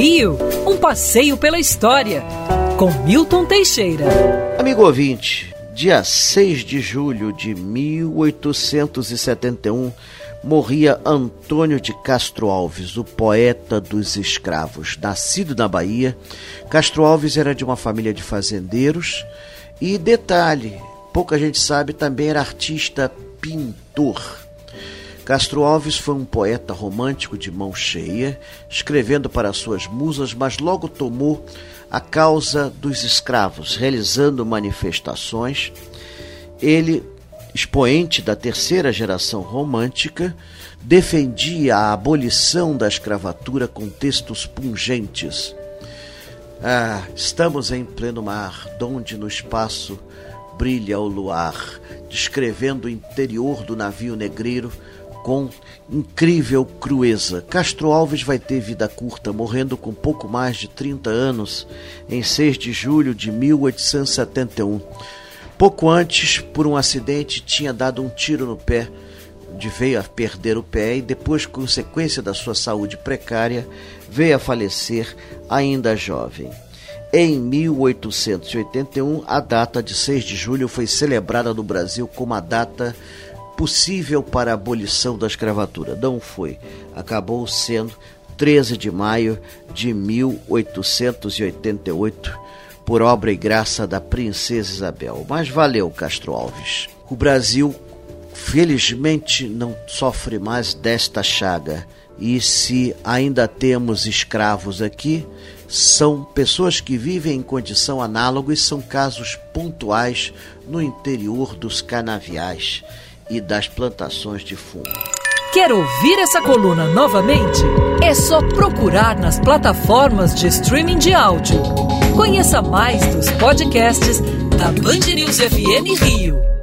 Rio, um passeio pela história, com Milton Teixeira. Amigo ouvinte, dia 6 de julho de 1871, morria Antônio de Castro Alves, o poeta dos escravos. Nascido na Bahia, Castro Alves era de uma família de fazendeiros e, detalhe, pouca gente sabe, também era artista pintor. Castro Alves foi um poeta romântico de mão cheia, escrevendo para suas musas, mas logo tomou a causa dos escravos, realizando manifestações. Ele, expoente da terceira geração romântica, defendia a abolição da escravatura com textos pungentes. Ah, estamos em pleno mar, donde no espaço brilha o luar, descrevendo o interior do navio negreiro com incrível crueza. Castro Alves vai ter vida curta, morrendo com pouco mais de 30 anos, em 6 de julho de 1871. Pouco antes, por um acidente, tinha dado um tiro no pé, de veio a perder o pé e depois, consequência da sua saúde precária, veio a falecer ainda jovem. Em 1881, a data de 6 de julho foi celebrada no Brasil como a data possível para a abolição da escravatura. Não foi. Acabou sendo 13 de maio de 1888, por obra e graça da princesa Isabel. Mas valeu, Castro Alves. O Brasil, felizmente, não sofre mais desta chaga. E se ainda temos escravos aqui, são pessoas que vivem em condição análoga e são casos pontuais no interior dos canaviais e das plantações de fumo. Quer ouvir essa coluna novamente? É só procurar nas plataformas de streaming de áudio. Conheça mais dos podcasts da Band News FM Rio.